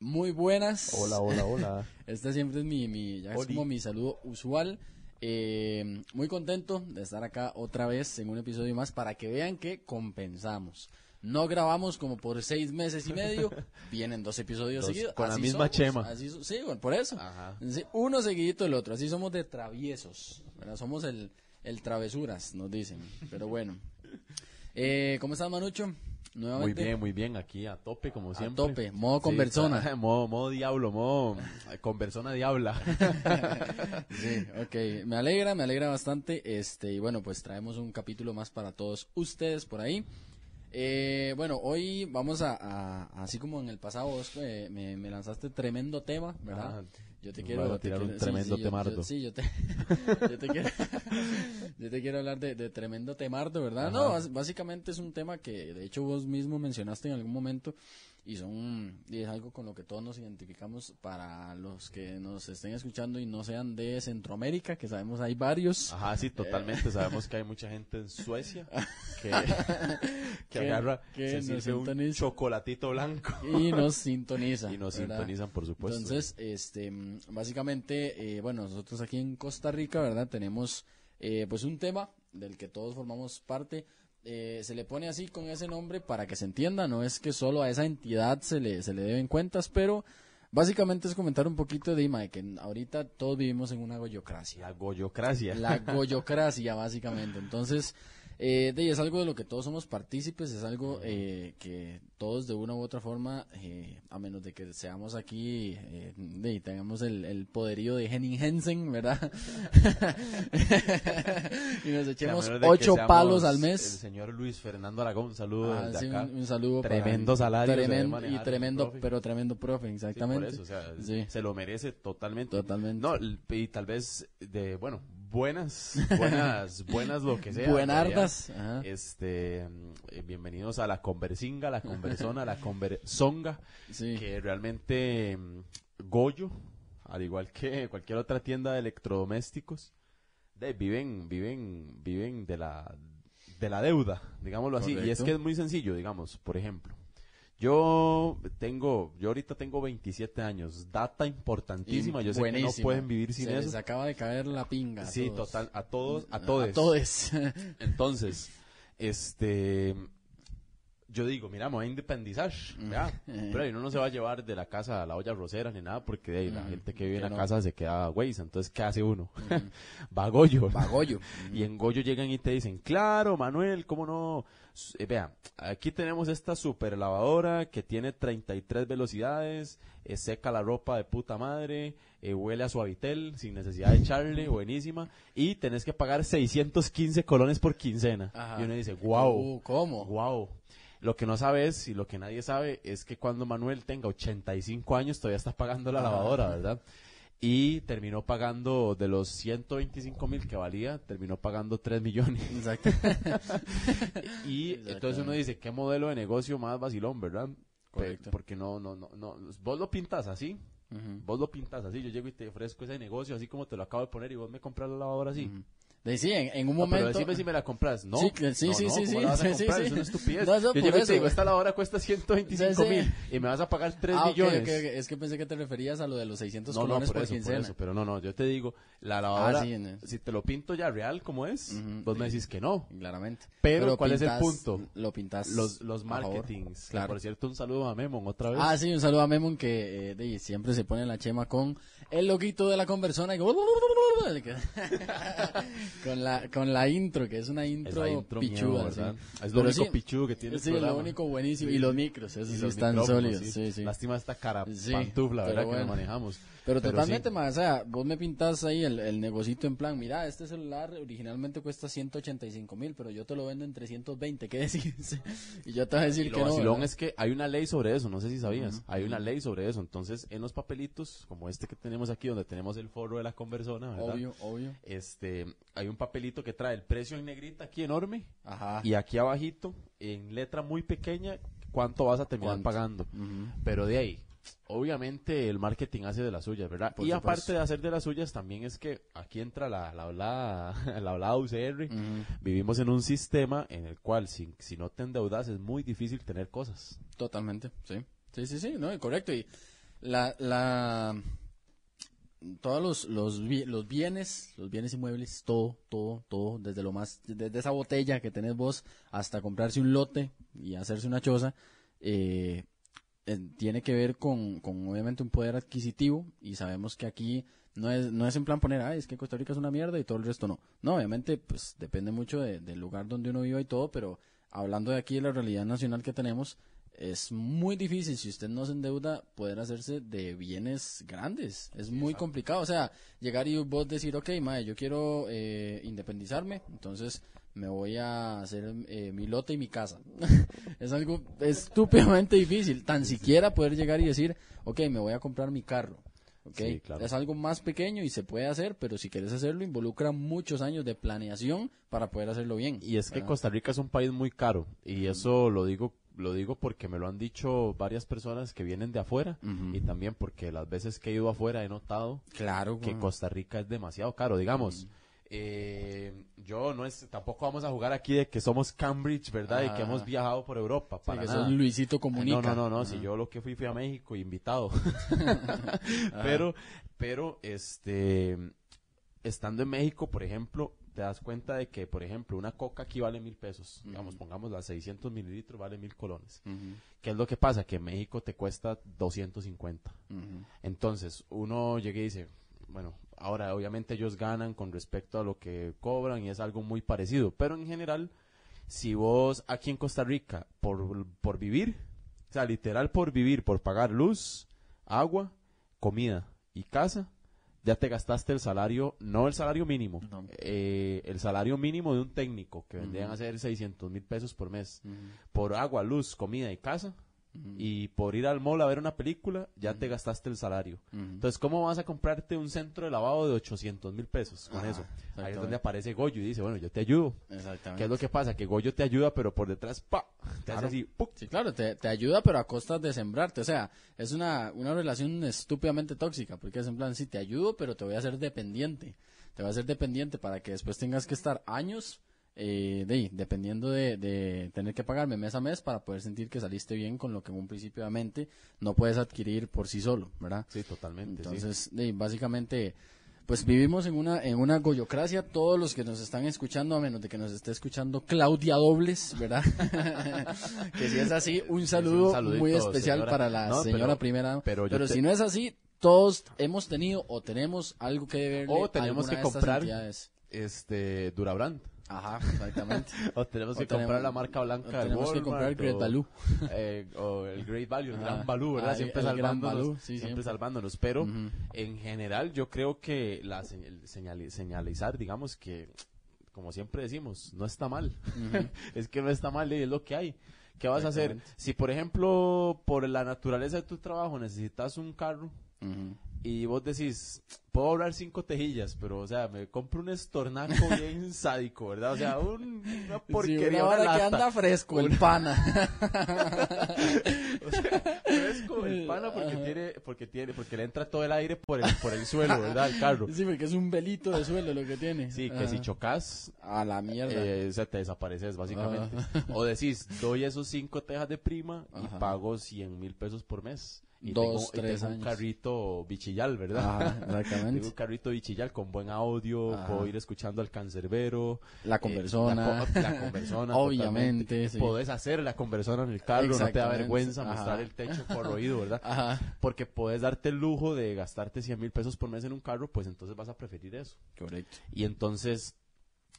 Muy buenas. Hola, hola, hola. Este siempre es mi, mi ya es como mi saludo usual. Eh, muy contento de estar acá otra vez en un episodio más para que vean que compensamos. No grabamos como por seis meses y medio, vienen dos episodios Dos, seguidos. con la misma somos, chema. así sí, bueno, por eso. Ajá. Uno seguidito del otro, así somos de traviesos. ¿verdad? Somos el, el travesuras, nos dicen. Pero bueno. Eh, ¿Cómo estás, Manucho? Muy Nuevamente. bien, muy bien. Aquí a tope, como A siempre. tope, modo conversona. modo, modo diablo, modo eh, conversona diabla. Sí, ok. Me alegra, me alegra bastante. Este, y bueno, pues traemos un capítulo más para todos ustedes por ahí. Eh, bueno, hoy vamos a, a- así como en el pasado vos eh, me, me lanzaste tremendo tema, ¿verdad? Ajá. Yo te Nos quiero a tirar quiero- sí, tremendo sí, temardo. yo- sí, yo te, yo te quiero, yo te quiero hablar de, de tremendo temardo, ¿verdad? Ajá. No, básicamente es un tema que de hecho vos mismo mencionaste en algún momento y son y es algo con lo que todos nos identificamos para los que nos estén escuchando y no sean de Centroamérica, que sabemos hay varios. Ajá, sí, totalmente. Sabemos que hay mucha gente en Suecia que, que Que- agarra, que se nos un chocolatito blanco y nos sintoniza. y nos ¿verdad? sintonizan, por supuesto. Entonces, este, básicamente, eh, bueno, nosotros aquí en Costa Rica, ¿verdad? Tenemos, eh, pues, un tema del que todos formamos parte. Eh, se le pone así con ese nombre para que se entienda, no es que solo a esa entidad se le, se le deben cuentas, pero básicamente es comentar un poquito de, de que ahorita todos vivimos en una goyocracia. la goyocracia. La goyocracia, básicamente. Entonces, eh, de, es algo de lo que todos somos partícipes, es algo eh, que todos de una u otra forma, eh, a menos de que seamos aquí eh, de, y tengamos el, el poderío de Henning Hensen, ¿verdad? y nos echemos ocho palos al El mes. señor Luis Fernando Aragón, un saludo Ah, sí, un, un saludo para- Tremendo salario tremendo, y el tremendo, pero tremendo profe, Sí, exactamente. por eso, o sea, Sí. se lo merece totalmente. Totalmente. No, y tal vez de, bueno, buenas, buenas, buenas lo que sea. Buenardas. Ajá. Este, mm, eh, bienvenidos a la conversinga, la conversona, la conversonga, Sí. que realmente mm, Goyo, al igual que cualquier otra tienda de electrodomésticos, de, viven, viven, viven de la, de la deuda, digámoslo así. Y es que es muy sencillo, digamos, por ejemplo. Yo tengo, yo ahorita tengo 27 años, data importantísima, yo sé que no pueden vivir sin Se eso. les acaba de caer la pinga. a Sí, todos. total, a todos, a A todos. todos. Entonces, este, yo digo, mira, me voy a independizar, ¿ya? Eh. Pero ahí uno no se va a llevar de la casa a la olla rosera ni nada, porque de ahí la Mm, gente que vive en la no. casa se queda güey, entonces, ¿qué hace uno? Va a Goyo. Bagollo. Y en Goyo llegan y te dicen, claro, Manuel, ¿cómo no? Eh, vea, aquí tenemos esta super lavadora que tiene 33 velocidades, eh, seca la ropa de puta madre, eh, huele a suavitel sin necesidad de echarle, buenísima, y tenés que pagar 615 colones por quincena. Ajá. Y uno dice, wow, Uh, ¿Cómo? wow. Lo que no sabes y lo que nadie sabe es que cuando Manuel tenga 85 años todavía está pagando la Ajá. lavadora, ¿verdad? Y terminó pagando de los 125 mil que valía, terminó pagando 3 millones. Exacto. Y entonces uno dice, ¿qué modelo de negocio más vacilón, verdad? Correcto. Porque no, no, no, no, vos lo pintas así, vos lo pintas así, yo llego y te ofrezco ese negocio así como te lo acabo de poner y vos me compras la lavadora así. Ujú. De, sí, en, en un No, momento. pero decime si me la compras. No, Sí, sí, no, sí, no, sí, ¿cómo sí, la sí, sí. Es una estupidez. No, eso Yo y te digo, esta lavadora cuesta 125 Sí, sí. mil y me vas a pagar 3 Ah, millones. Es que pensé que te referías a lo de los 600 No, no, colones por, por, eso, por quincena. eso, pero no, no, yo te digo, la lavadora, Ah, sí, si te lo pinto ya real como es, vos me decís que no. Claramente. Pero, ¿cuál es el punto? Lo pintas. Los, los marketings. Claro. Por cierto, un saludo a Memon otra vez. Ah, sí, un saludo a Memon que eh, de- siempre se pone la chema con el loguito de la conversona y que- con la con la intro, que es una intro, intro pichuda, sí. Es lo Pero único sí, pichudo que tiene el Sí, lo único buenísimo. Sí. Y los micros, esos sí están sólidos. Sí, sí. Lástima esta cara Sí, pantufla, ¿verdad? Que bueno. lo manejamos. Pero, Pero totalmente, sí. más, o sea, vos me pintas ahí el, el negocito en plan, mira, este celular originalmente cuesta 185 mil, pero yo te lo vendo en 320, ¿qué decís? y yo te voy a decir Y lo que no. vacilón ¿verdad? es que hay una ley sobre eso, no sé si sabías. Hay una ley sobre eso. Entonces, en los papelitos, como este que tenemos aquí, donde tenemos el forro de la conversona, ¿verdad? Obvio, obvio. Este, hay un papelito que trae el precio en negrita aquí enorme Ajá. y aquí abajito, en letra muy pequeña, cuánto vas a terminar ¿Cuánto? pagando. Pero de ahí, obviamente el marketing hace de las suyas, ¿verdad? Por y supuesto. aparte de hacer de las suyas, también es que aquí entra la, la hablada, la hablada UCR. Vivimos en un sistema en el cual si, si no te endeudas es muy difícil tener cosas. Totalmente, sí. Sí, sí, sí, no, correcto. Y la, la, todos los, los, los bienes, los bienes inmuebles, todo, todo, todo, desde lo más, desde esa botella que tenés vos hasta comprarse un lote y hacerse una choza, eh, tiene que ver con, con obviamente un poder adquisitivo y sabemos que aquí no es, no es en plan poner, es que Costa Rica es una mierda y todo el resto no. No, obviamente, pues depende mucho de- del lugar donde uno viva y todo, pero hablando de aquí de la realidad nacional que tenemos, es muy difícil, si usted no se endeuda, poder hacerse de bienes grandes. Es muy complicado. O sea, llegar y vos decir, ok, mae, yo quiero eh, independizarme, entonces me voy a hacer eh, mi lote y mi casa. es algo estúpidamente difícil. Tan siquiera poder llegar y decir, ok, me voy a comprar mi carro. ¿ok? Sí, claro. Es algo más pequeño y se puede hacer, pero si quieres hacerlo, involucra muchos años de planeación para poder hacerlo bien. Y es que. Costa Rica es un país muy caro y eso lo digo lo digo porque me lo han dicho varias personas que vienen de afuera y también porque las veces que he ido afuera he notado Claro, que. Costa Rica es demasiado caro, digamos. eh, yo no es tampoco vamos a jugar aquí de que somos Cambridge, ¿verdad? Y que Ah. hemos viajado por Europa, Sí, para que nada. sos Luisito Comunica. No, no, no, no, si yo lo que fui fui a México invitado. pero, pero, este, estando en México, por ejemplo, te das cuenta de que, por ejemplo, una coca aquí vale mil pesos. Digamos, pongamos las 600 mililitros, vale mil colones. Ujú, ¿Qué es lo que pasa? Que en México te cuesta 250. ujú. Entonces, uno llega y dice, bueno, ahora obviamente ellos ganan con respecto a lo que cobran y es algo muy parecido, pero en general, si vos aquí en Costa Rica, por, por vivir, o sea, literal por vivir, por pagar luz, agua, comida y casa, ya te gastaste el salario, no el salario mínimo, No. eh, el salario mínimo de un técnico, que vendrían a ser 600 mil pesos por mes, por agua, luz, comida y casa, y por ir al mall a ver una película, ya te gastaste el salario. Entonces, ¿cómo vas a comprarte un centro de lavado de 800 mil pesos con Ajá, eso? Ahí es donde aparece Goyo y dice, bueno, yo te ayudo. Exactamente. ¿Qué es lo que pasa? Que Goyo te ayuda, pero por detrás, ¡pa! Te hace así, ¡puc! Sí, claro, te, te ayuda, pero a costa de sembrarte. O sea, es una, una relación estúpidamente tóxica, porque es en plan, sí, te ayudo, pero te voy a hacer dependiente. Te voy a hacer dependiente para que después tengas que estar años, eh, de, dependiendo de, de tener que pagarme mes a mes para poder sentir que saliste bien con lo que en un principio obviamente no puedes adquirir por sí solo, ¿verdad? Sí, totalmente. sí. Entonces, de básicamente, pues vivimos en una, en una goyocracia. Todos los que nos están escuchando, a menos de que nos esté escuchando Claudia Dobles, ¿verdad? que si es así, un saludo muy especial señora. para la No, señora pero- primera. pero Pero, yo te- si no es así, todos hemos tenido o tenemos algo que deberle O tenemos que comprar este Durabrand. Ajá, exactamente. O tenemos O que tenemos- comprar la marca o blanca de tenemos que Walmart, comprar Great o- Value. eh, o el Great Value, el. Gran Value, ¿verdad? Ah, siempre el salvándonos. Value, sí, siempre, siempre. salvándonos. Pero Ujú. en general yo creo que la señal- señali- señalizar, digamos que, como siempre decimos, no está mal. es que no está mal y es lo que hay. ¿Qué vas a hacer? Si, por ejemplo, por la naturaleza de tu trabajo necesitas un carro Ujú. Y vos decís, puedo ahorrar cinco tejillas, pero, o sea, me compro un estornaco bien sádico, ¿verdad? O sea, un- una Sí, porquería, una una que anda fresco, el pana. fresco el pana porque tiene, porque tiene, porque le entra todo el aire por el, por el suelo, ¿verdad? El carro. Sí, porque es un velito de suelo lo que tiene. Sí, que Ajá. si chocas, A la mierda. eh, o sea, te desapareces básicamente. O decís, doy esos cinco tejas de prima y Ajá. pago 100 mil pesos por mes. Y Dos, tengo, y tres tengo un años. carrito bichillal, ¿verdad? Tengo exactamente. un carrito bichillal con buen audio, Ajá. puedo ir escuchando al cancerbero. La eh, conversona. la, co- la conversona. Obviamente, sí. Podés hacer la conversona en el carro, no te da vergüenza Ajá. mostrar el techo corroído, ¿verdad? Ajá. Porque puedes darte el lujo de gastarte 100 mil pesos por mes en un carro, pues entonces vas a preferir eso. Correcto. Y entonces,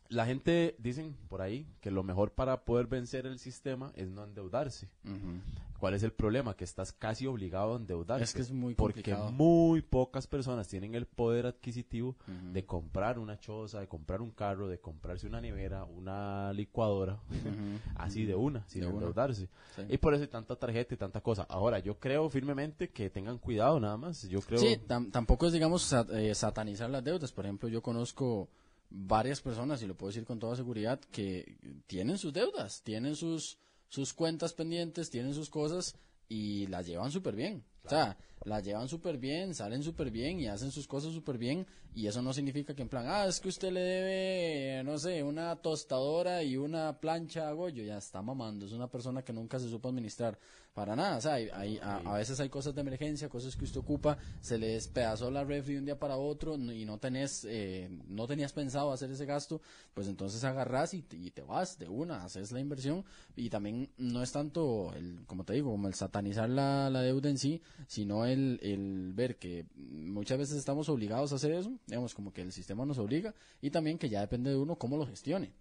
la gente dicen por ahí que lo mejor para poder vencer el sistema es no endeudarse. Ujú. ¿Cuál es el problema? Que estás casi obligado a endeudarte. Es que es muy Porque complicado. muy pocas personas tienen el poder adquisitivo de comprar una choza, de comprar un carro, de comprarse una nevera, una licuadora, así de una, sin De una. endeudarse. Sí. Y por eso hay tanta tarjeta y tanta cosa. Ahora, yo creo firmemente que tengan cuidado nada más. Yo creo... Sí, tam- tampoco es, digamos, sa- eh, satanizar las deudas. Por ejemplo, yo conozco varias personas, y lo puedo decir con toda seguridad, que tienen sus deudas, tienen sus, sus cuentas pendientes, tienen sus cosas y las llevan súper bien. O sea, la llevan súper bien, salen súper bien y hacen sus cosas súper bien. Y eso no significa que en plan, ah, es que usted le debe, no sé, una tostadora y una plancha a Goyo. Ya está mamando. Es una persona que nunca se supo administrar. Para nada. O sea, hay, hay- a, a veces hay cosas de emergencia, cosas que usted ocupa. Se le despedazó la refri de un día para otro y no tenés, eh, no tenías pensado hacer ese gasto. Pues entonces agarrás y te, y te vas de una, haces la inversión. Y también no es tanto, el, como te digo, como el satanizar la, la deuda en sí, sino el, el ver que muchas veces estamos obligados a hacer eso, digamos, como que el sistema nos obliga, y también que ya depende de uno cómo lo gestione.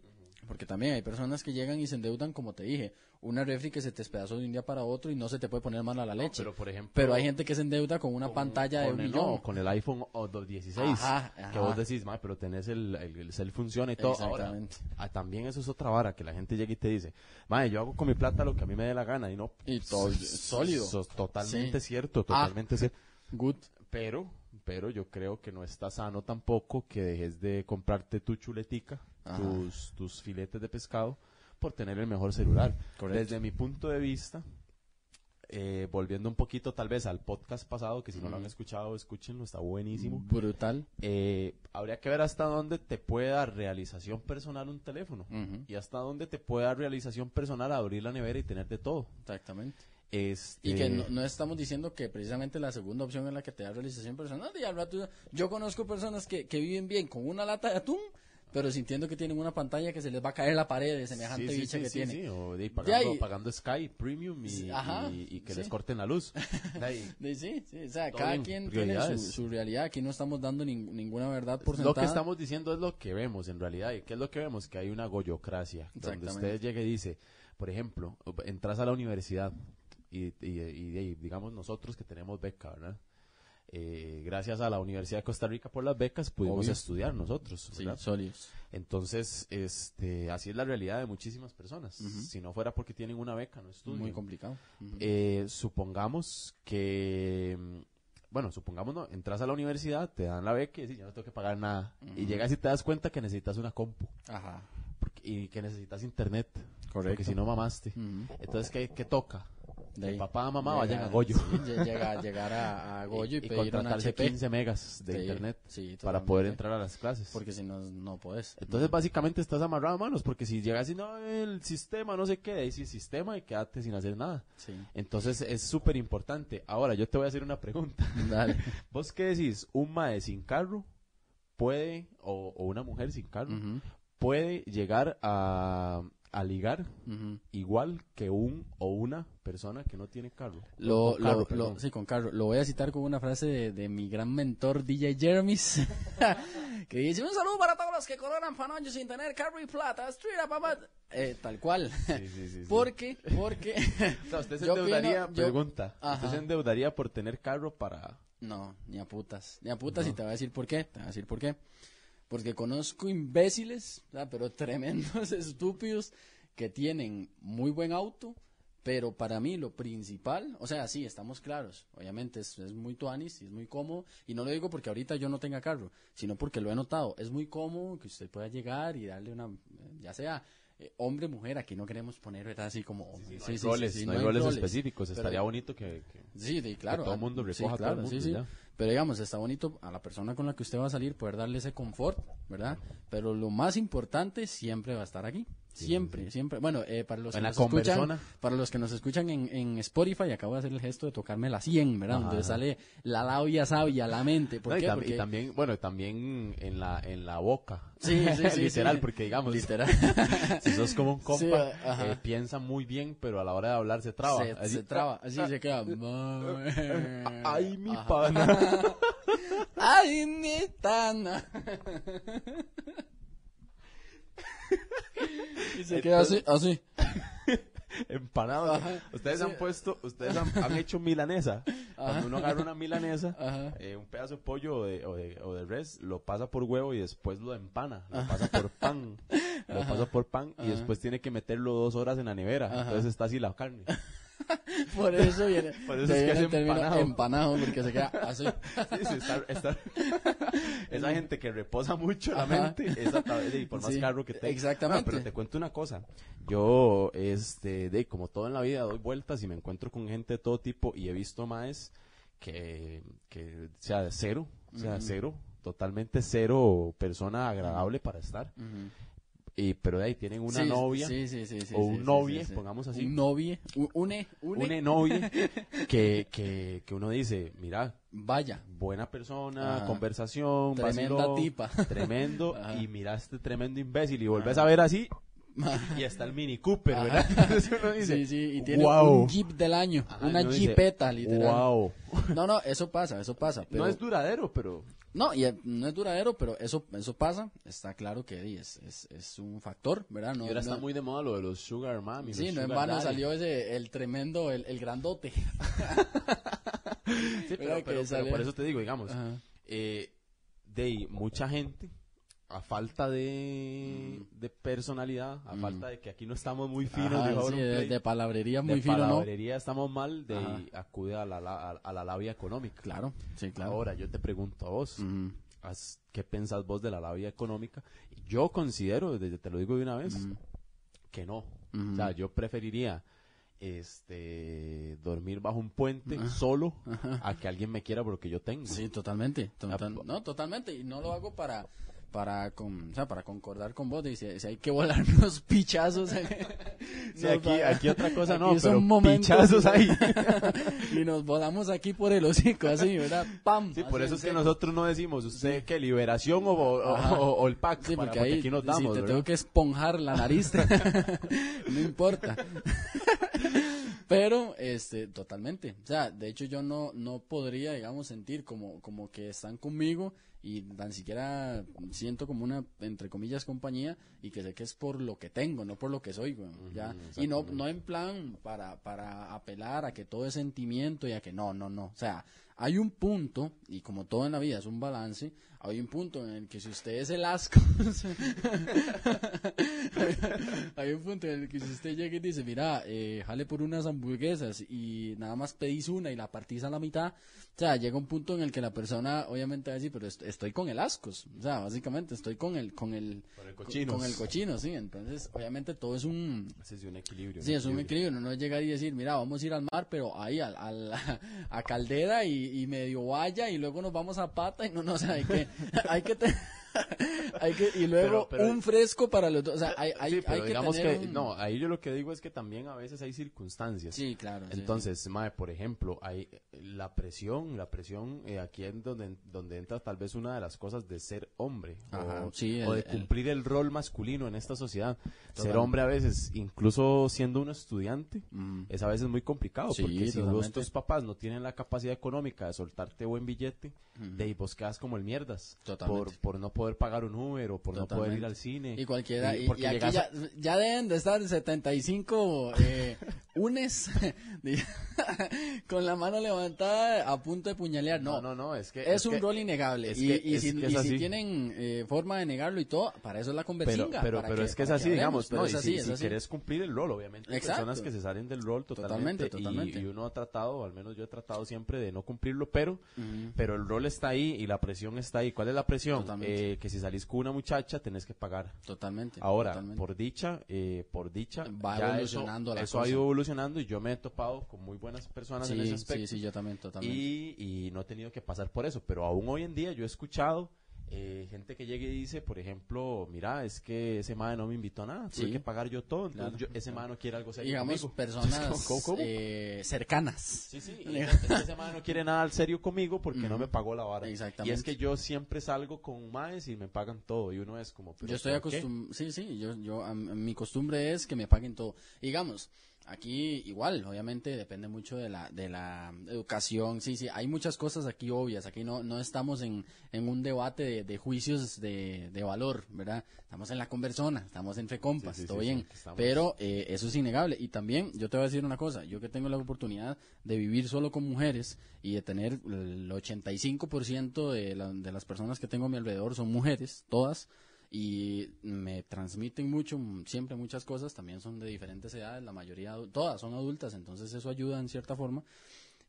Porque también hay personas que llegan y se endeudan, como te dije, una refri que se te despedazó de un día para otro y no se te puede poner mal a la leche. pero, por ejemplo, Pero hay gente que se endeuda con una pantalla de con un el, millón. no, con el iPhone o- do- 16 Ajá, que ajá. vos decís, "Mae, pero tenés el, el, el cel funciona y todo. Ahora, Exactamente. ah, también eso es otra vara que la gente llega y te dice, "Mae, yo hago con mi plata lo que a mí me dé la gana y no Y todo sólido. Totalmente Sí. cierto, Ah. totalmente cierto. Good. Pero, pero yo creo que no está sano tampoco que dejes de comprarte tu chuletica, tus, tus filetes de pescado, por tener el mejor celular. Correcto. Desde mi punto de vista, eh, volviendo un poquito tal vez al podcast pasado, que si no lo han escuchado, escúchenlo, está buenísimo. Brutal. Eh, habría que ver hasta dónde te puede dar realización personal un teléfono. Y hasta dónde te puede dar realización personal abrir la nevera y tener de todo. Exactamente. Este, Y que no, no estamos diciendo que precisamente la segunda opción es la que te da realización personal. Y al rato, yo conozco personas que, que viven bien con una lata de atún, pero sintiendo que tienen una pantalla que se les va a caer la pared de semejante Sí, bicha sí, que sí, tiene. sí, o de, De pagando, ahí- pagando Sky Premium y, Sí, ajá, y- y que les corten la luz. De ahí, De- sí, sí, o sea, Todo cada quien tiene su, realidad. Aquí no estamos dando nin- ninguna verdad por lo sentada. que estamos diciendo es lo que vemos en realidad. ¿Y qué es lo que vemos? Que hay una goyocracia. Donde usted llega y dice, por ejemplo, entras a la universidad y, y- digamos nosotros que tenemos beca, ¿verdad? Eh, gracias a la Universidad de Costa Rica por las becas pudimos Obvio. estudiar nosotros. Sí, ¿verdad? sólidos. Entonces, este, así es la realidad de muchísimas personas. Si no fuera porque tienen una beca, no estudian. Muy complicado. Eh, supongamos que, bueno, supongamos, no, entras a la universidad, te dan la beca y dices, yo no tengo que pagar nada. Y llegas y te das cuenta que necesitas una compu Ajá. porque- y que necesitas internet. Correcto. Porque si no mamaste. Entonces, ¿qué, qué toca? De Que papá, mamá Llegar- vayan a Goyo. sí, lle- llega- llegar a, a Goyo y, y, pedir un contratarse HP. 15 megas de Sí, internet sí, para poder entrar a las clases. Porque si no, no puedes. Entonces, básicamente estás amarrado a manos, porque si llegas y no, el sistema, no sé qué, ahí sí el sistema y quédate sin hacer nada. Entonces, es súper importante. Ahora, yo te voy a hacer una pregunta. Dale. ¿Vos qué decís? ¿Un mae sin carro puede, o, o una mujer sin carro, puede llegar a, a ligar ujú. igual que un o una persona que no tiene carro? Lo, Con carro, lo- lo- sí, con carro. Lo voy a citar con una frase de, de mi gran mentor DJ Jeremys, que dice, un saludo para todos los que coronan panoños sin tener carro y plata. Street up, papá. Eh, tal cual. Sí, sí, sí. Porque, porque... O sea, usted se yo endeudaría, opino- yo- pregunta, Ajá. ¿usted se endeudaría por tener carro para...? No, ni a putas. Ni a putas y te voy a decir por qué. Te voy a decir por qué. Porque conozco imbéciles, pero tremendos estúpidos que tienen muy buen auto, pero para mí lo principal, o sea, sí, estamos claros, obviamente es, es muy tuanis y es muy cómodo, y no lo digo porque ahorita yo no tenga carro, sino porque lo he notado, es muy cómodo que usted pueda llegar y darle una, ya sea eh, hombre, mujer, aquí no queremos poner, ¿verdad? Así como... no sí, hay roles, no hay roles específicos. Pero- Estaría bonito que... que- Sí, de, claro. todo el mundo recoja a todo el mundo, ya. Pero digamos, está bonito a la persona con la que usted va a salir poder darle ese confort, ¿verdad? Pero lo más importante siempre va a estar aquí. Siempre, siempre. Bueno, eh, para los que nos escuchan, para los que nos escuchan en, en Spotify, acabo de hacer el gesto de tocarme la 100, ¿verdad? Ajá, Donde ajá. sale la labia sabia, la mente. ¿Por No, y, tam- y Porque... también, bueno, también en la, en la boca. Sí, sí, sí, Literal, sí. porque digamos, Literal. si sos como un compa, eh, piensa muy bien, pero a la hora de hablar se traba. Se, Así, se traba, así se queda. Ay, mi Ajá. pana. Ay, mi tana. Y se queda así, así. Empanado. Ajá, Ustedes sí. han puesto, ustedes han, han hecho milanesa. Cuando uno agarra una milanesa, eh, un pedazo de pollo o de, o, de, o de res, lo pasa por huevo y después lo empana. Lo pasa por pan. Lo pasa por pan y después tiene que meterlo dos horas en la nevera. Entonces está así la carne. Por eso viene. Por eso es que viene es empanado. empanado, porque se queda así. Sí, sí, está- está- Esa gente que reposa mucho la Ajá. mente, esa tal vez, y por más Sí, carro que tenga. exactamente. No, pero te cuento una cosa. Yo, este, de como todo en la vida, doy vueltas y me encuentro con gente de todo tipo y he visto más que, que sea de cero, o sea, cero, totalmente cero persona agradable para estar. Y, pero de ahí tienen una Sí, novia sí, sí, o un novie, pongamos así. Un novie, un- une, une, novia que, que, que uno dice, mira, vaya, buena persona, Ajá. conversación, Tremenda vacilón, tipa. tremendo, Ajá. y mira este tremendo imbécil y volvés a ver así y está el Mini Cooper, ¿verdad? Entonces uno dice, sí, sí, y tiene "Guau". un jeep del año, una dice, jeepeta, literal. "Guau". No, no, eso pasa, eso pasa. Pero, No es duradero, pero No, y eh, no es duradero, pero eso, eso pasa. Está claro que es, es, es un factor, ¿verdad? No, y ahora no- está muy de moda lo de los Sugar Mami. Sí, no en vano daddy. salió ese, el tremendo, el, el grandote. Sí, pero, pero- pero por eso te digo, digamos, eh, de mucha gente, a falta de, de personalidad, a falta de que aquí no estamos muy finos, Mm. Ajá, sí, de, de palabrería de muy fino, ¿no? palabrería estamos mal, de Ajá. acude a la, a, a la labia económica. Claro, sí, claro. Ahora, yo te pregunto a vos, ¿qué pensás vos de la labia económica? Yo considero, desde, te lo digo de una vez, que no. O sea, yo preferiría este dormir bajo un puente solo a que alguien me quiera porque yo tengo. Sí, totalmente. total- no, totalmente. Y no lo hago para para con, o sea, para concordar con vos. Dice, si hay que volar unos pichazos. Sí, nos aquí, aquí otra cosa no, aquí pero momentos, pinchazos ahí. y nos volamos aquí por el hocico, así, ¿verdad? ¡Pam! Sí, por eso es que nosotros no decimos, ¿usted qué? ¿Liberación o, o, Ajá. o- o el pack? Sí, Para- porque ahí aquí nos si damos, te ¿verdad? tengo que esponjar la nariz, no importa. Pero, este, totalmente. O sea, de hecho yo no, no podría, digamos, sentir como, como que están conmigo y tan siquiera siento como una, entre comillas, compañía y que sé que es por lo que tengo, no por lo que soy, güey, ya. Y no, no en plan para, para apelar a que todo es sentimiento y a que no, no, no. O sea, hay un punto, y como todo en la vida es un balance, hay un punto en el que si usted es el asco, hay un punto en el que si usted llega y dice, mira, eh, jale por unas hamburguesas y nada más pedís una y la partís a la mitad, o sea, llega un punto en el que la persona obviamente va a decir, pero est- estoy con el ascos, o sea, básicamente estoy con el, con el, Con el cochinos. con el cochino, sí, entonces obviamente todo es un, es un equilibrio. Sí, es un equilibrio, no es llegar y decir, mira, vamos a ir al mar, pero ahí al, al- a Caldera y, y medio valla y luego nos vamos a Pata y no, no, o sea, hay que, hay que, te- hay que, y luego Pero- pero- un fresco para los dos, o sea, hay, hay, Sí, pero hay que digamos tener que, un- no, ahí yo lo que digo es que también a veces hay circunstancias. Sí, claro. sí, Entonces, mae, por ejemplo, hay eh, la presión, la presión, eh, aquí es donde, donde entra tal vez una de las cosas de ser hombre, Ajá, o, sí, o el- de el- cumplir el rol masculino en esta sociedad. Ser Total. hombre a veces, incluso siendo un estudiante, Mm. es a veces muy complicado, Sí, porque si vos totalmente. tus papás no tienen la capacidad económica de soltarte buen billete, de ahí vos quedas como el mierdas, Totalmente. por, por no poder pagar un Uber o por no poder ir al cine. Y cualquiera, y, porque y aquí llegas ya, ya deben de estar 75 eh, unes con la mano levantada a punto de puñalear. No, no, no, no, es que... es, un que- rol innegable. es y, que- y es si, es y si tienen eh, forma de negarlo y todo, para eso es la pero, conversinga. pero, para pero que- es que es así, digamos, pero ¿no? es Y así, si, es si querés cumplir el rol, obviamente, hay Exacto. personas que se salen del rol totalmente, Totalmente, y- totalmente. Y, uno ha tratado, al menos yo he tratado siempre de no cumplirlo, pero, Ujú. pero el rol está ahí y la presión está ahí. ¿Cuál es la presión? Eh, que si salís con una muchacha tenés que pagar. Totalmente. Ahora, totalmente. por dicha, eh, por dicha, Va ya evolucionando eso, la eso ha cosa. ido evolucionando y yo me he topado con muy buenas personas en ese sí, aspecto. sí, sí, yo también, totalmente. Y, y no he tenido que pasar por eso, pero aún hoy en día yo he escuchado eh, gente que llegue y dice, por ejemplo, mira, es que ese madre no me invitó a nada, tuve Sí. que pagar yo todo, entonces Claro, yo- ese madre no quiere algo serio Digamos, conmigo. personas Entonces, ¿cómo- cómo? eh, cercanas. Sí, sí, y ese madre no quiere nada al serio conmigo porque no me pagó la vara. Exactamente. Y es que yo siempre salgo con maes y me pagan todo, y uno es como, ¿pero Yo estoy acostumbrado, sí, sí, yo, yo, a- a- mi costumbre es que me paguen todo. Digamos, aquí igual, obviamente depende mucho de la, de la educación, sí, sí, hay muchas cosas aquí obvias, aquí no, no estamos en, en un debate de, de juicios de, de valor, ¿verdad? Estamos en la conversona, estamos entre compas, Sí, sí, todo sí, bien, pero eh, eso es innegable. Y también, yo te voy a decir una cosa, yo que tengo la oportunidad de vivir solo con mujeres y de tener el 85% de, la- de las personas que tengo a mi alrededor son mujeres, todas, y me transmiten mucho, mm, siempre muchas cosas, también son de diferentes edades, la mayoría, todas son adultas, entonces eso ayuda en cierta forma.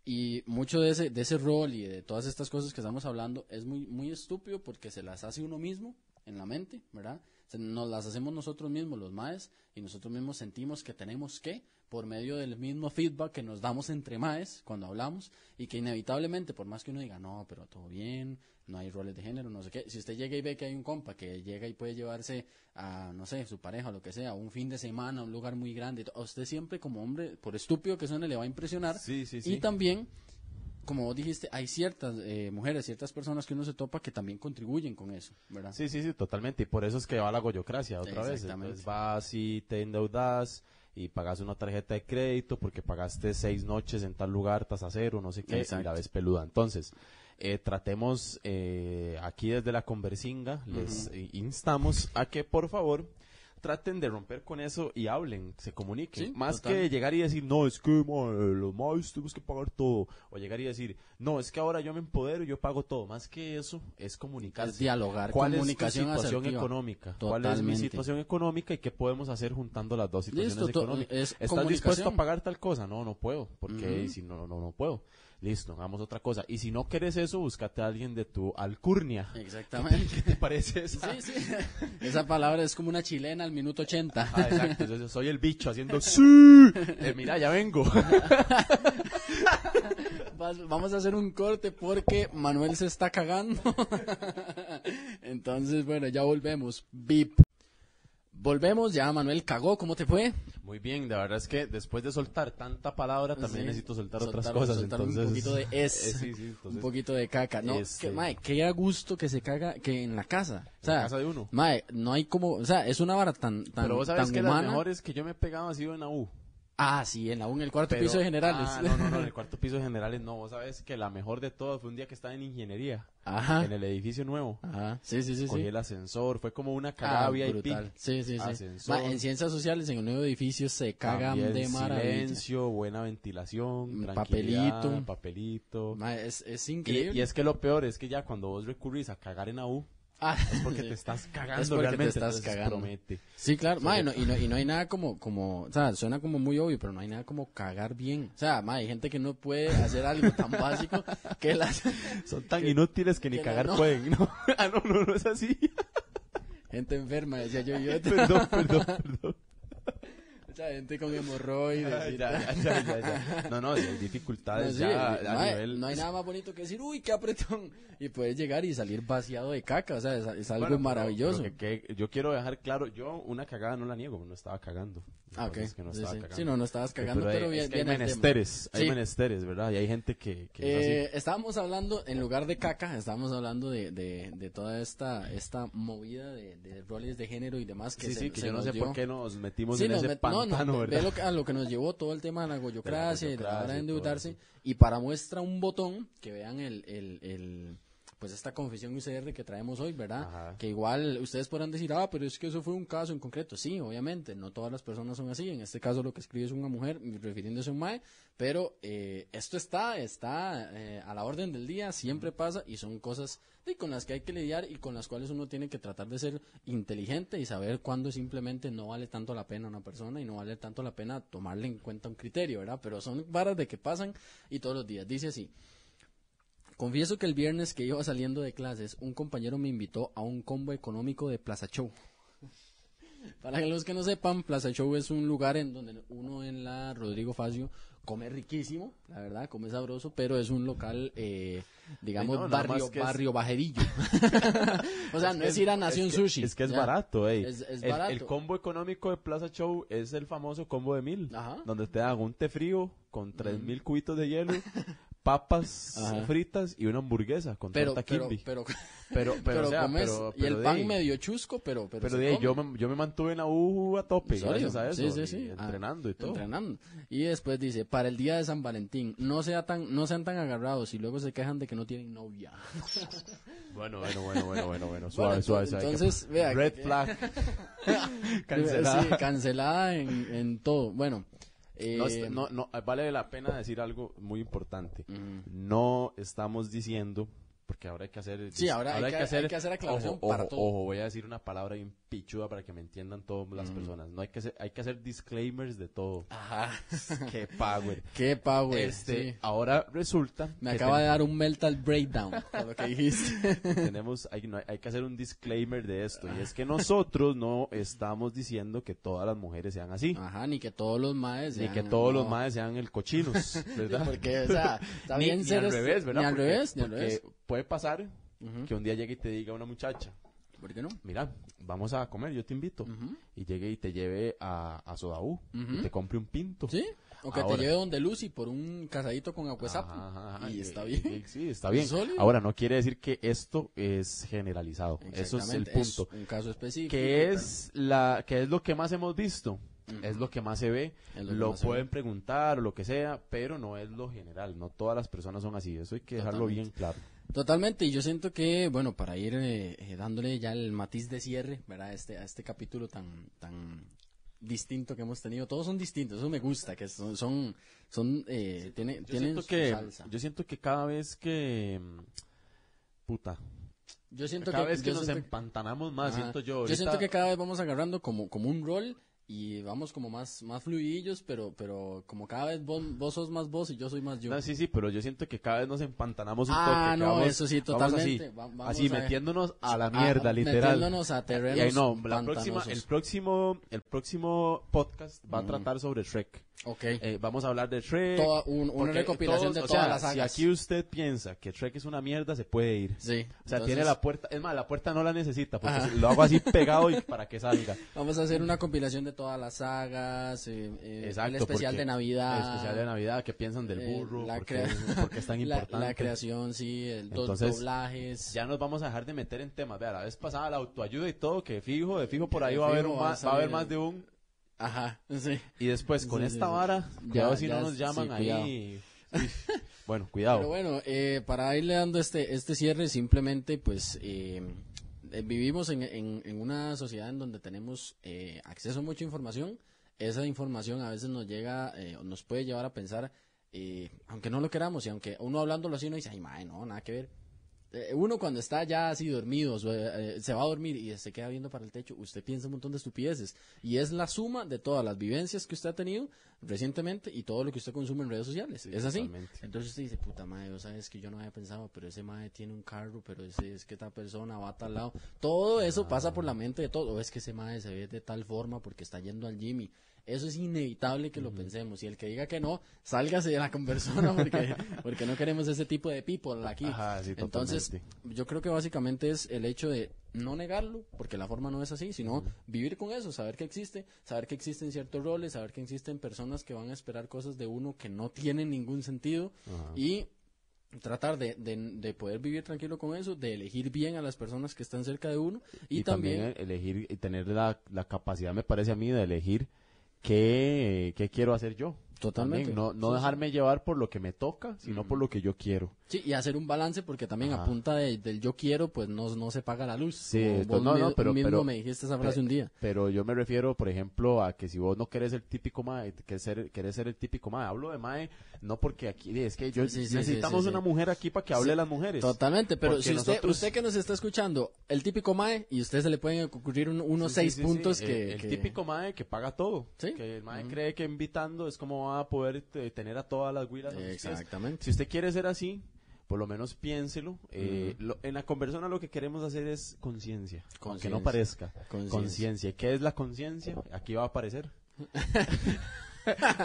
Y mucho de ese, de ese rol y de todas estas cosas que estamos hablando es muy, muy estúpido porque se las hace uno mismo en la mente, ¿verdad? nos las hacemos nosotros mismos, los maes, y nosotros mismos sentimos que tenemos que, por medio del mismo feedback que nos damos entre maes cuando hablamos, y que inevitablemente, por más que uno diga, no, pero todo bien, no hay roles de género, no sé qué, si usted llega y ve que hay un compa que llega y puede llevarse a, no sé, su pareja o lo que sea, un fin de semana, a un lugar muy grande, a usted siempre como hombre, por estúpido que suene, le va a impresionar, Sí, sí, y sí. también, como vos dijiste, hay ciertas eh, mujeres, ciertas personas que uno se topa que también contribuyen con eso, ¿verdad? Sí, sí, sí, totalmente. Y por eso es que va la goyocracia otra vez. Entonces vas y te endeudas y pagas una tarjeta de crédito porque pagaste seis noches en tal lugar, tasa cero, no sé qué, y la ves peluda. Entonces, eh, tratemos eh, aquí desde la Conversinga, les eh, instamos a que por favor traten de romper con eso y hablen, se comuniquen. Sí, Más total. que llegar y decir, no, es que ma, los más tenemos que pagar todo. O llegar y decir, no, es que ahora yo me empodero y yo pago todo. Más que eso, es comunicarse. Es dialogar, ¿Cuál comunicación es tu situación asertiva. económica? ¿Cuál es mi situación económica y qué podemos hacer juntando las dos situaciones Listo, económicas? es ¿Estás dispuesto a pagar tal cosa? No, no puedo, porque Ujú. si no, no, no puedo. Listo, hagamos otra cosa. Y si no quieres eso, búscate a alguien de tu alcurnia. Exactamente. ¿Qué te parece eso? Sí, sí. Esa palabra es como una chilena al minuto 80. Ah, exacto. Entonces soy el bicho haciendo ¡Sí! Eh, mira, ya vengo. Vamos a hacer un corte porque Manuel se está cagando. Entonces, bueno, ya volvemos. Bip. Volvemos, ya Manuel cagó, ¿cómo te fue? Muy bien, la verdad es que después de soltar tanta palabra también Sí, necesito soltar, soltar- otras cosas. soltar entonces, un poquito de es, Eh, sí, sí, un poquito de caca. No, este- que, mae, qué a gusto que se caga que en la casa. O sea, la casa de uno. mae, no hay como, o sea, es una vara tan, tan, Pero vos sabes tan que humana. las mejores que yo me he pegado han sido en la U. Ah, sí, en la en el cuarto Pero- piso de generales. Ah, no, no, no, en el cuarto piso de generales no. Vos sabes que la mejor de todas fue un día que estaba en ingeniería, Ajá. en el edificio nuevo. Ajá. Sí, sí, sí, Cogí sí. el ascensor, fue como una Ah, cagada VIP. brutal. Sí, sí, sí. Ma, en ciencias sociales, en un nuevo edificio, se cagan También de maravilla. silencio, buena ventilación, tranquilidad, papelito. papelito. Ma, es, es Y, increíble. y es que lo peor es que ya cuando vos recurrís a cagar en la U, Ah, es porque te estás cagando Es porque te realmente, estás entonces cagando. promete. Sí, claro. Y, no, y, no, y no hay nada como, como, o sea, suena como muy obvio, pero no hay nada como cagar bien. O sea, hay gente que no puede hacer algo tan básico que las Son tan inútiles que ni que cagar no. pueden, ¿no? ah, no, no, no es así. gente enferma, decía yo, yo, perdón, perdón, perdón. Mucha gente con hemorroides. Ay, ya, ya, ya. No, no, hay No, dificultades sí, ya sí, a mae, nivel... no hay nada más bonito que decir, uy, qué apretón. Y puedes llegar y salir vaciado de caca, o sea, es, es algo Bueno, pero- maravilloso. pero que- que yo quiero dejar claro, yo una cagada no la niego, no estaba cagando. Ah, ok. es que no Sí, estaba sí. cagando. Sí, no, no estabas cagando, pero, hay- bien, es que hay bien menesteres, hay Sí. menesteres, ¿verdad? Y hay gente que, que es Eh, así. estábamos hablando, en lugar de caca, estábamos hablando de, de, de toda esta, esta movida de, de roles de género y demás que Sí, se, sí, que se yo no sé dio. por qué nos metimos Sí, en ese met- pantano, ve ¿verdad? lo que- a lo que nos llevó todo el tema de la goyocracia y de la hora de goyocracia y todo endeudarse. Y para muestra un botón, que vean el, el, el, pues esta confesión UCR que traemos hoy, ¿verdad? Ajá. Que igual ustedes podrán decir, ah, pero es que eso fue un caso en concreto. Sí, obviamente, no todas las personas son así. En este caso lo que escribe es una mujer refiriéndose a un mae, pero eh, esto está, está eh, a la orden del día, siempre pasa y son cosas sí, con las que hay que lidiar y con las cuales uno tiene que tratar de ser inteligente y saber cuándo simplemente no vale tanto la pena una persona y no vale tanto la pena tomarle en cuenta un criterio, ¿verdad? Pero son varas de que pasan y todos los días. Dice así. Confieso que el viernes que iba saliendo de clases, un compañero me invitó a un combo económico de Plaza Show. Para los que no sepan, Plaza Show es un lugar en donde uno en la Rodrigo Facio come riquísimo, la verdad, come sabroso, pero es un local, eh, digamos, Ay, no, nada barrio, es- barrio bajerillo. o sea, no es, ir a Nación es que- Sushi. Es que es barato, ey. Es- El- barato. El, combo económico de Plaza Show es el famoso combo de mil. Ajá. Donde te dan un té frío con tres mil cubitos de hielo, papas Ajá. fritas y una hamburguesa con Pero, torta pero, Kimby. pero, Pero, pero, pero o sea, comes, pero- y el pan ahí- medio chusco, pero, pero, Pero de ahí, yo me, yo me mantuve en la U a tope, gracias a eso. Sí, sí, y sí. Ah, Entrenando y todo. Entrenando. Y después dice, para el día de San Valentín, no sea tan, no sean tan agarrados y luego se quejan de que no tienen novia. Bueno, bueno, bueno, bueno, bueno, bueno. Suave, Bueno, suave, suave. entonces, vea, Red que- flag. Cancelada. Cancelada en, en todo. Bueno, eh, No, es- no, no, vale la pena decir algo muy importante. No estamos diciendo porque ahora hay que hacer... Sí, ahora hay que- hay que hacer aclaración ojo, para ojo, todo. ojo, voy a decir una palabra bien pichuda para que me entiendan todas las personas. No hay que hacer, hay que hacer disclaimers de todo. Ajá. Qué power. Qué power. Este, sí. ahora resulta Me acaba ten- de dar un mental breakdown con lo que dijiste. tenemos, hay, no, hay que hacer un disclaimer de esto, y es que nosotros no estamos diciendo que todas las mujeres sean así, Ajá, ni que todos los maes. ni sean- que todos los no. maes sean el cochinos, ¿verdad? Porque, o sea, está ni, bien ni ser al revés, ¿verdad? Ni al Porque- revés, ni al revés. puede pasar Ujú. que un día llegue y te diga una muchacha, ¿Por qué no? mira, vamos a comer, yo te invito, y llegue y te lleve a, a Sodaú, y te compre un pinto. ¿Sí? O que Ahora. te lleve donde Lucy por un casadito con acuesapo. Ajá, ajá, Y y- está bien. y- sí, está bien. Sólido. Ahora, no quiere decir que esto es generalizado. Eso es el punto. un caso específico. ¿Qué es, la, qué es lo que más hemos visto? Es lo que más se ve. Lo que pueden preguntar o lo que sea, pero no es lo general. No todas las personas son así. Eso hay que dejarlo Totalmente. bien claro. Totalmente, y yo siento que, bueno, para ir eh, eh, dándole ya el matiz de cierre, ¿verdad? A este, a este capítulo tan, tan distinto que hemos tenido, todos son distintos, eso me gusta, que son, son, son eh, tiene, Yo tienen siento, su que, salsa. yo siento que cada vez que... Puta. Yo siento Cada que, vez que nos siento empantanamos más, Ajá. siento yo. Yo siento que cada vez vamos agarrando como, como un rol y vamos como más, más fluidillos, pero, pero como cada vez vos, vos sos más vos y yo soy más yo. No, sí, sí, pero yo siento que cada vez nos empantanamos un Ah, que no, vamos- eso sí, vamos totalmente. así, Va- vamos así a- metiéndonos a la Ah, mierda, literal. Metiéndonos a terrenos Y ahí no, la próxima, el próximo, el próximo podcast va a Mm. tratar sobre Shrek. Ok. Eh, vamos a hablar de Shrek. Toda- un- una porque recopilación todos- de todas sea, las Si sagas. aquí usted piensa que Shrek es una mierda, se puede ir. Sí. O sea, entonces, tiene la puerta, es más, la puerta no la necesita, porque Ajá. si lo hago así pegado y para que salga. Vamos a hacer una compilación de todas las sagas, eh, eh, Exacto. el especial porque- de Navidad. El especial de Navidad, ¿qué piensan del eh, burro? la ¿Por qué, crea- por qué es tan la- importante? La, creación, sí, el do- Entonces, doblajes. Ya nos vamos a dejar de meter en temas. Vea, la vez pasada la autoayuda y todo, que fijo, de fijo por ahí va a haber, fijo un va a más, va a haber más de un. Ajá, sí. Y después con Sí, esta sí, vara, Ya- cuidado si ya no nos llaman ahí. Bueno, cuidado. Pero bueno, eh, para irle dando este, este cierre, simplemente, pues, eh, eh, vivimos en, en, en una sociedad en donde tenemos eh, acceso a mucha información. Esa información a veces nos llega, eh, nos puede llevar a pensar, eh, aunque no lo queramos, y aunque uno hablándolo así, uno dice, ay, mae, no, nada que ver. Eh, uno cuando está ya así dormido, su- eh, se va a dormir y se queda viendo para el techo, usted piensa un montón de estupideces. Y es la suma de todas las vivencias que usted ha tenido recientemente y todo lo que usted consume en redes sociales. Sí, es así. totalmente. Entonces usted dice, puta madre, o sabes que yo no había pensado, pero ese madre tiene un carro, pero ese es que esta persona va a tal lado. Todo eso pasa por la mente de todo. O es que ese madre se ve de tal forma porque está yendo al Jimmy. Eso es inevitable que lo pensemos. Y el que diga que no, sálgase de la conversona porque, porque no queremos ese tipo de people aquí. Ajá, sí, Entonces, yo creo que básicamente es el hecho de no negarlo, porque la forma no es así, sino vivir con eso, saber que existe, saber que existen ciertos roles, saber que existen personas que van a esperar cosas de uno que no tienen ningún sentido y tratar de, de, de poder vivir tranquilo con eso, de elegir bien a las personas que están cerca de uno y, y, también, también, elegir y tener la, la capacidad, me parece a mí, de elegir qué, qué quiero hacer yo. Totalmente. También, no no Sí, sí. dejarme llevar por lo que me toca, sino por lo que yo quiero. sí, y hacer un balance porque también Ajá. a punta de- del yo quiero pues no, no se paga la luz. Sí, esto- vos no, no, pero- mismo pero- me dijiste esa frase un día. Pero yo me refiero, por ejemplo, a que si vos no querés el típico mae, que ser, querés ser el típico mae, hablo de mae, no porque aquí, es que yo Sí, sí, sí, necesitamos sí, sí. una mujer aquí para que hable Sí, de las mujeres. Totalmente, pero Porque si usted, nosotros- usted que nos está escuchando, el típico MAE, y usted se le pueden ocurrir un- unos Sí, sí, seis sí, sí, puntos el- que... El, que- típico mae que paga todo. Sí. Que el mae cree que invitando es como va a poder eh, tener a todas las huilas. Exactamente. Si usted quiere ser así, por lo menos piénselo. Eh, lo- en la conversión lo que queremos hacer es conciencia, aunque no parezca. Conciencia. ¿Y ¿Qué es la conciencia? Aquí va a aparecer.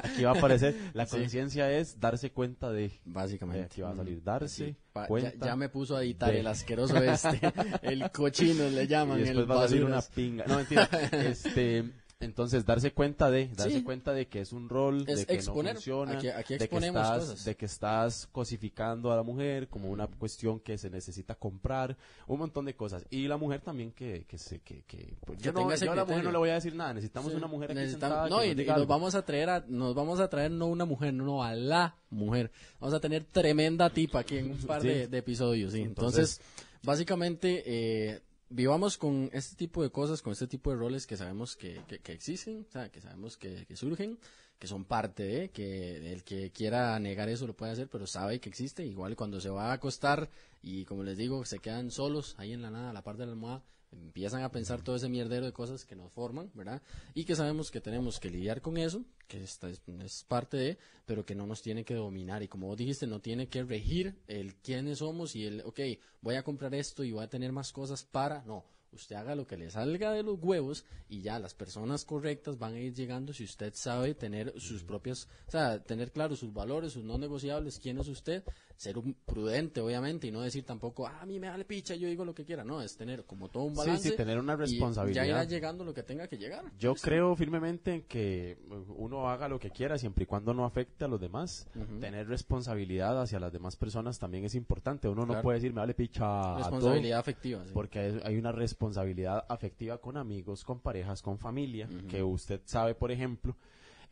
Aquí va a aparecer. La Sí. conciencia es darse cuenta de. Básicamente. Eh, aquí va a salir darse Sí. Pa- ya, cuenta ya me puso a editar de- el asqueroso este, el cochino le y llaman, después el va a salir una pinga. No, mentira. este, entonces, darse cuenta de, darse Sí. cuenta de que es un rol, Es de que exponer. no funciona, Aquí- aquí de, que estás, cosas. de que estás cosificando a la mujer como una cuestión que se necesita comprar, un montón de cosas. Y la mujer también que, que se, que, que, pues, Que yo, no, yo a la mujer no le voy a decir nada, necesitamos Sí. una mujer aquí sentada no, que y, nos y nos vamos a traer a, nos vamos a traer no una mujer, no a la mujer. Vamos a tener tremenda tipa aquí en un par Sí. de, de episodios, sí. Entonces, Entonces- básicamente, eh, vivamos con este tipo de cosas, con este tipo de roles que sabemos que, que, que existen, o sea, que sabemos que, que surgen, que son parte de, que el que quiera negar eso lo puede hacer, pero sabe que existe. Igual cuando se va a acostar y como les digo, se quedan solos ahí en la nada, a la parte de la almohada, empiezan a pensar todo ese mierdero de cosas que nos forman, ¿verdad? Y que sabemos que tenemos que lidiar con eso, que esta es, es parte de, pero que no nos tiene que dominar. Y como vos dijiste, no tiene que regir el quiénes somos y el, ok, voy a comprar esto y voy a tener más cosas para, no. Usted haga lo que le salga de los huevos y ya las personas correctas van a ir llegando si usted sabe tener sus propias, o sea, tener claro sus valores, sus no negociables, quién es usted, ser un prudente, obviamente, y no decir tampoco, ah, a mí me vale picha, yo digo lo que quiera. No, es tener como todo un Sí, balance. sí, tener una y responsabilidad. Ya irá llegando lo que tenga que llegar. Yo creo firmemente en que uno haga lo que quiera siempre y cuando no afecte a los demás. Tener responsabilidad hacia las demás personas también es importante. Uno no puede decir, me vale picha a todo", Responsabilidad afectiva. sí. porque hay, hay una responsabilidad afectiva con amigos, con parejas, con familia, que usted sabe, por ejemplo,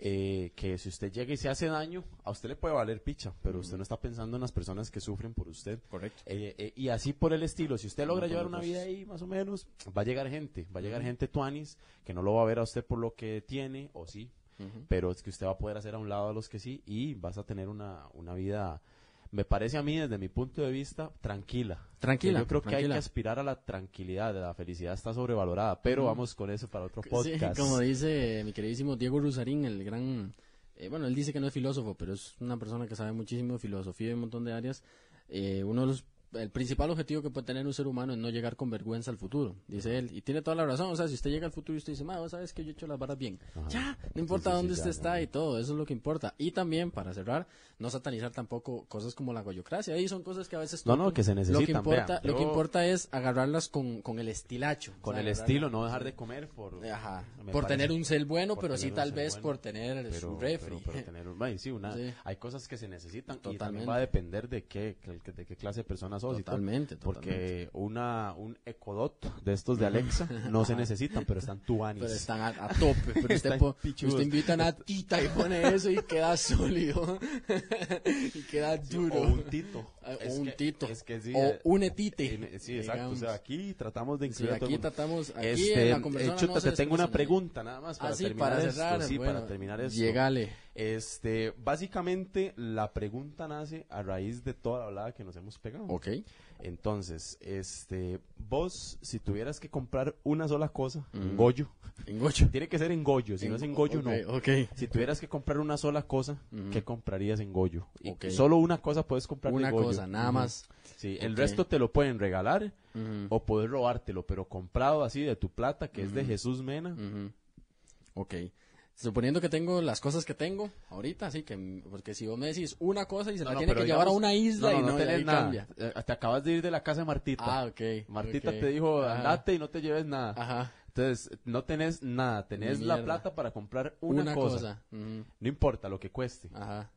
eh, que si usted llega y se hace daño, a usted le puede valer picha, pero usted no está pensando en las personas que sufren por usted. Correcto. Eh, eh, y así por el estilo, si usted logra llevar una vida ahí más o menos, va a llegar gente, va a llegar gente tuanis que no lo va a ver a usted por lo que tiene, o sí, pero es que usted va a poder hacer a un lado a los que sí y vas a tener una, una vida, me parece a mí desde mi punto de vista, tranquila. Tranquila, Yo creo que hay que aspirar a la tranquilidad, la felicidad está sobrevalorada, pero vamos con eso para otro Sí, podcast. como dice mi queridísimo Diego Rusarín, el gran... eh, bueno, él dice que no es filósofo, pero es una persona que sabe muchísimo de filosofía y un montón de áreas. Eh, uno de los... El principal objetivo que puede tener un ser humano es no llegar con vergüenza al futuro, dice él. Y tiene toda la razón. O sea, si usted llega al futuro y usted dice, ma, vos sabes que yo he hecho las varas bien. Ya, no importa sí, sí, dónde usted ya, está y todo. Eso es lo que importa. Y también, para cerrar, no satanizar tampoco cosas como la goyocracia. Ahí son cosas que a veces... No, no, que se Lo que necesitan, importa, lo que importa es agarrarlas con, con el estilacho. Con o sea, el estilo, no dejar de comer por... Ajá. Por parece- tener un cel bueno, pero sí tal vez bueno. por tener pero, su refri. pero- pero tener un- ay, una- hay cosas que se necesitan y Totalmente. también va a depender de qué, de qué clase de persona todo. Totalmente, Porque una, un ecodot de estos de Alexa no se necesitan, pero están tuanis. Pero están a, a tope. Pero usted, po- usted invita a una tita y pone eso y queda sólido. y queda duro. O un tito. Ah, o Es un que- tito. Es que sí. o eh, un etite. sí, exacto. O sea, aquí tratamos de Sí, incluir a todo aquí tratamos. Aquí Este, en la eh, conversación chuta, no te tengo una pregunta nada más para Ah, sí, terminar para esto. cerrar. sí, bueno, para terminar esto. Llegale. Este, básicamente la pregunta nace a raíz de toda la hablada que nos hemos pegado. Ok. Entonces, este, vos si tuvieras que comprar una sola cosa, en Mm. Goyo, En Gocho. tiene que ser en Goyo, si no es en Goyo Ok, no. Ok. Si tuvieras que comprar una sola cosa, Ujú. ¿qué comprarías en Goyo? Y Ok. solo una cosa puedes comprar Una en Goyo. cosa, nada más. Sí, el resto te lo pueden regalar o poder robártelo, pero comprado así de tu plata, que es de Jesús Mena. Ujú. Ok. Suponiendo que tengo las cosas que tengo ahorita, así que, porque si vos me decís una cosa y se No, la no, tiene que llevar a una isla y no, ahí nada. cambia. Eh, Te acabas de ir de la casa de Martita. Ah, ok. Martita te dijo, Ajá. andate y no te lleves nada. Ajá. Entonces, no tenés nada, tenés la plata para comprar una, Una, cosa. No importa lo que cueste. Ajá.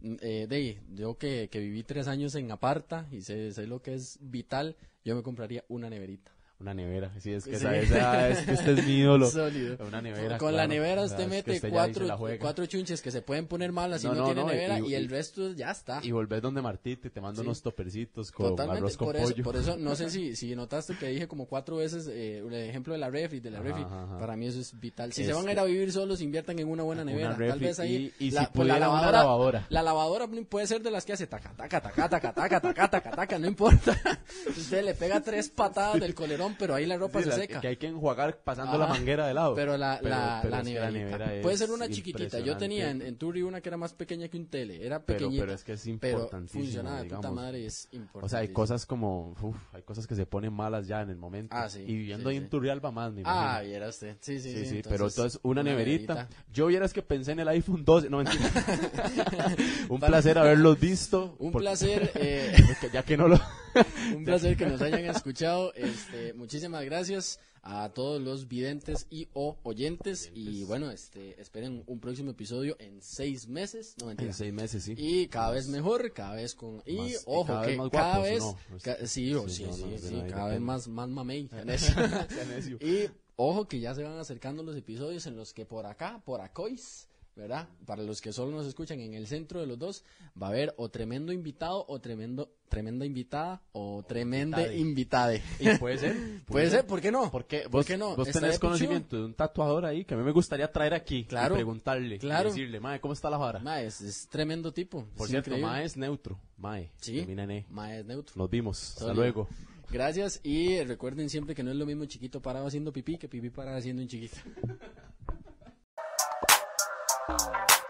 Mm, Eh, de yo que, que viví tres años en aparta y sé, sé lo que es vital, yo me compraría una neverita. Una nevera. Sí, es que, Sí. es, que este es mi ídolo. Sólido. Una nevera. Con la nevera usted mete usted cuatro, la cuatro chunches que se pueden poner malas si No, no, tiene no, nevera y, y- el resto ya está. Y volvés donde Martita y te mando Sí. unos topercitos con Totalmente, arroz con por eso, por eso no sé si, si notaste que dije como cuatro veces eh, el ejemplo de la refri, de la Ajá, refri, ajá, para mí eso es vital. Si Es se van a ir a vivir solos, inviertan en una buena Una nevera, tal vez ahí, y- y si pues, pudiera, una lavadora. la lavadora puede ser de las que hace taca, taca, taca, taca, taca, taca, taca, taca, no importa. Usted le pega tres patadas del colerón, pero ahí la ropa Sí, se la- seca. Que hay que enjuagar pasando la manguera de lado. Pero la, la, pero la nevera Puede ser una chiquitita. Yo tenía en, en Turi una que era más pequeña que un tele. Era pequeñita. pero es que es importantísimo, funcionaba de puta madre es importante. O sea, hay cosas como, uf, hay cosas que se ponen malas ya en el momento. Ah, sí, Y viviendo sí, ahí en Turrialba más, me imagino. Ah, viera usted. Sí, sí, sí, pero entonces una, neverita. Yo vieras que pensé en el iPhone 12, no mentira. Un placer haberlos visto. Un placer, eh, ya que no lo... un placer que nos hayan escuchado. Este, muchísimas gracias a todos los videntes y o oyentes. Y bueno, este, esperen un próximo episodio en seis meses. No mentira. En seis meses, sí. Y cada vez mejor, cada vez con... Y Más- ojo, cada que vez más cada guapos, ¿o vez... no? ca- sí, o Sí, sí, no, sí, no, sí, ahí cada vez más, más mamey. y ojo que ya se van acercando los episodios en los que por acá, por acois, ¿verdad? Para los que solo nos escuchan en el centro de los dos, va a haber o tremendo invitado o tremendo tremenda invitada o tremenda invitade. Y puede ser. Puede ser, ¿por qué no? Porque ¿Por vos, qué no? vos tenés conocimiento de un tatuador ahí que a mí me gustaría traer aquí Claro, y preguntarle, claro. y decirle, mae, ¿cómo está la vara? Ma, es, es tremendo tipo. Por es cierto, increíble. mae es neutro, mae, Sí. E. Ma es neutro. Nos vimos, hasta luego. Gracias y recuerden siempre que no es lo mismo chiquito parado haciendo pipí que pipí parado haciendo un chiquito. Bye.